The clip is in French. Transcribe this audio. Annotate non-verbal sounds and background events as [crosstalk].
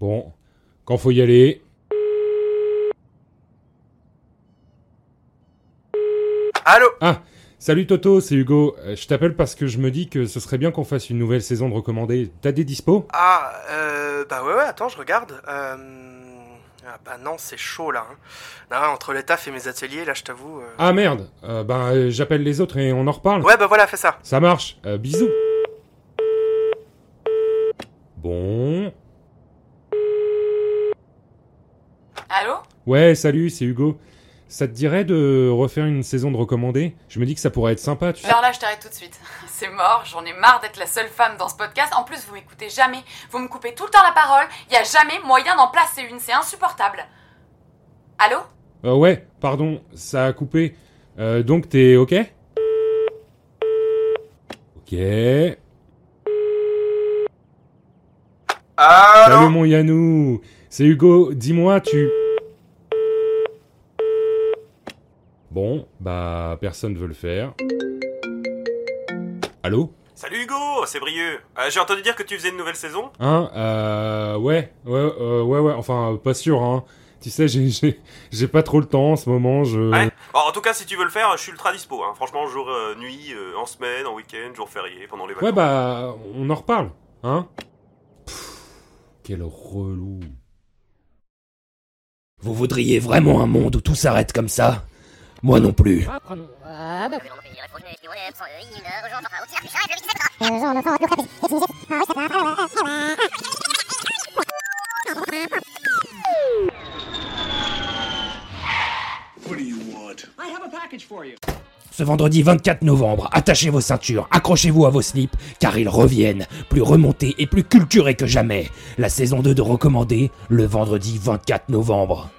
Bon, quand faut y aller. Allô Ah, salut Toto, c'est Hugo. Euh, Je t'appelle parce que je me dis que ce serait bien qu'on fasse une nouvelle saison de recommandés. T'as des dispos Ah, euh, bah ouais, ouais, attends, je regarde. Euh... Ah bah non, c'est chaud là. hein. Non, entre les tafs et mes ateliers, là, je t'avoue. euh. Ah merde, euh, euh, j'appelle les autres et on en reparle. Ouais, bah voilà, fais ça. Ça marche, euh, bisous. Bon. Allô Ouais, salut, c'est Hugo. Ça te dirait de refaire une saison de recommandés? Je me dis que ça pourrait être sympa, tu sais. Alors là, je t'arrête tout de suite. [laughs] C'est mort, j'en ai marre d'être la seule femme dans ce podcast. En plus, vous m'écoutez jamais. Vous me coupez tout le temps la parole. Il y a jamais moyen d'en placer une, c'est insupportable. Allô? Euh, ouais, pardon, ça a coupé. Euh, donc t'es ok? Ok. Allô? Salut mon Yanou C'est Hugo, dis-moi, tu... Bon, bah personne veut le faire. Allô? Salut Hugo, c'est Brieux. Euh, J'ai entendu dire que tu faisais une nouvelle saison. Hein Euh... Ouais, ouais, euh, ouais, ouais, enfin, pas sûr, hein. Tu sais, j'ai- pas trop le temps en ce moment, je... Ouais. Bon, en tout cas, si tu veux le faire, je suis ultra dispo. Hein. Franchement, jour, euh, nuit, euh, en semaine, en week-end, jour férié, pendant les vacances. Ouais, bah, on en reparle, hein Pff, Quel relou. Vous voudriez vraiment un monde où tout s'arrête comme ça? Moi non plus. Ce vendredi 24 novembre, attachez vos ceintures, accrochez-vous à vos slips, car ils reviennent, plus remontés et plus culturés que jamais. La saison 2 de Recommandé, le vendredi 24 novembre.